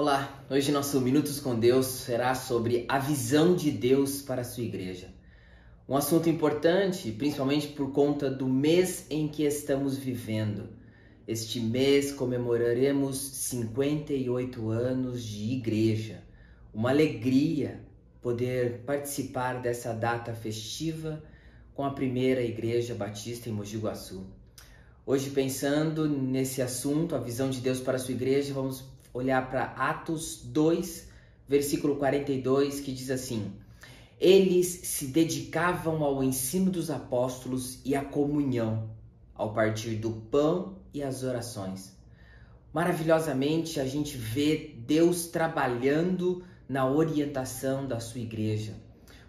Olá, hoje nosso Minutos com Deus será sobre a visão de Deus para a sua igreja. Um assunto importante, principalmente por conta do mês em que estamos vivendo. Este mês comemoraremos 58 anos de igreja. Uma alegria poder participar dessa data festiva com a primeira igreja batista em Mogi Guaçu. Hoje, pensando nesse assunto, a visão de Deus para a sua igreja, vamos olhar para Atos 2, versículo 42, que diz assim: Eles se dedicavam ao ensino dos apóstolos e à comunhão, ao partir do pão e às orações. Maravilhosamente, a gente vê Deus trabalhando na orientação da sua igreja.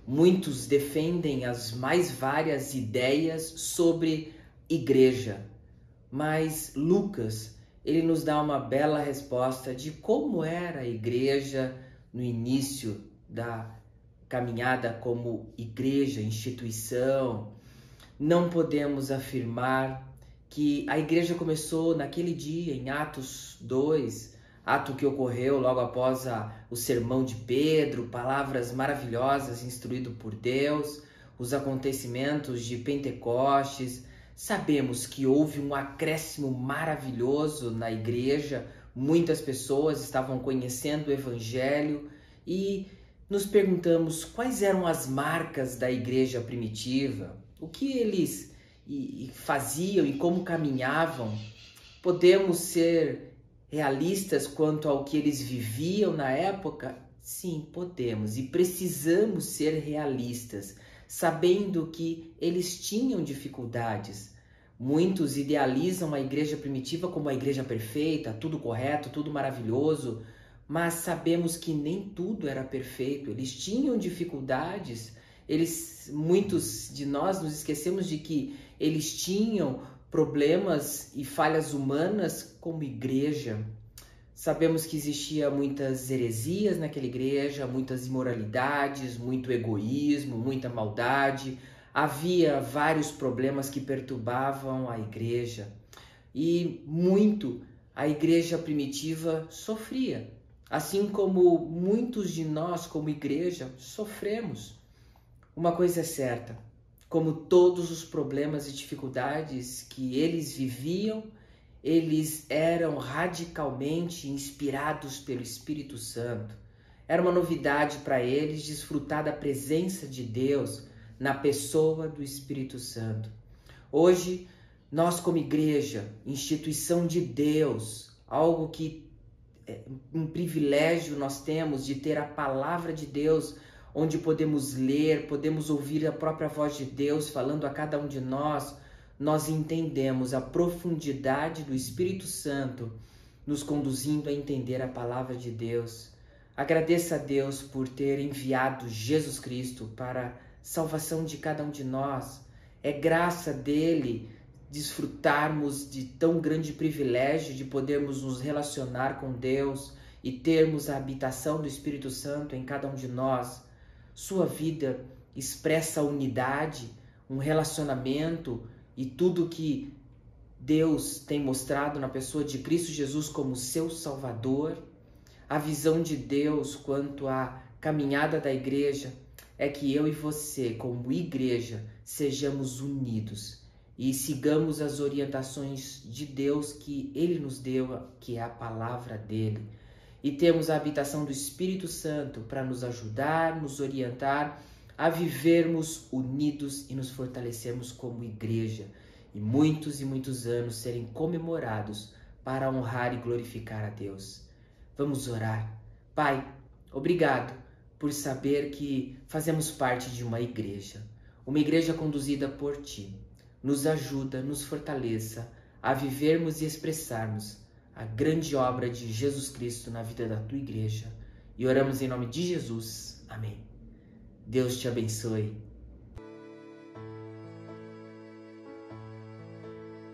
Muitos defendem as mais várias ideias sobre igreja, mas Lucas ele nos dá uma bela resposta de como era a igreja no início da caminhada como igreja, instituição. Não podemos afirmar que a igreja começou naquele dia, em Atos 2, ato que ocorreu logo após a, o sermão de Pedro, palavras maravilhosas instruído por Deus, os acontecimentos de Pentecostes, Sabemos que houve um acréscimo maravilhoso na igreja, muitas pessoas estavam conhecendo o Evangelho e nos perguntamos quais eram as marcas da igreja primitiva, o que eles faziam e como caminhavam. Podemos ser realistas quanto ao que eles viviam na época? Sim, podemos e precisamos ser realistas sabendo que eles tinham dificuldades. Muitos idealizam a igreja primitiva como a igreja perfeita, tudo correto, tudo maravilhoso, mas sabemos que nem tudo era perfeito. Eles tinham dificuldades. Eles, muitos de nós nos esquecemos de que eles tinham problemas e falhas humanas como igreja. Sabemos que existia muitas heresias naquela igreja, muitas imoralidades, muito egoísmo, muita maldade. Havia vários problemas que perturbavam a igreja e muito a igreja primitiva sofria, assim como muitos de nós, como igreja, sofremos. Uma coisa é certa: como todos os problemas e dificuldades que eles viviam, eles eram radicalmente inspirados pelo Espírito Santo. Era uma novidade para eles desfrutar da presença de Deus na pessoa do Espírito Santo. Hoje, nós, como igreja, instituição de Deus, algo que é um privilégio nós temos de ter a palavra de Deus, onde podemos ler, podemos ouvir a própria voz de Deus falando a cada um de nós nós entendemos a profundidade do Espírito Santo nos conduzindo a entender a palavra de Deus. Agradeça a Deus por ter enviado Jesus Cristo para salvação de cada um de nós. É graça dele desfrutarmos de tão grande privilégio de podermos nos relacionar com Deus e termos a habitação do Espírito Santo em cada um de nós. Sua vida expressa unidade, um relacionamento e tudo que Deus tem mostrado na pessoa de Cristo Jesus como seu Salvador, a visão de Deus quanto à caminhada da igreja é que eu e você, como igreja, sejamos unidos e sigamos as orientações de Deus que Ele nos deu, que é a palavra dele. E temos a habitação do Espírito Santo para nos ajudar, nos orientar a vivermos unidos e nos fortalecermos como igreja e muitos e muitos anos serem comemorados para honrar e glorificar a Deus. Vamos orar. Pai, obrigado por saber que fazemos parte de uma igreja, uma igreja conduzida por Ti. Nos ajuda, nos fortaleça a vivermos e expressarmos a grande obra de Jesus Cristo na vida da Tua igreja. E oramos em nome de Jesus. Amém. Deus te abençoe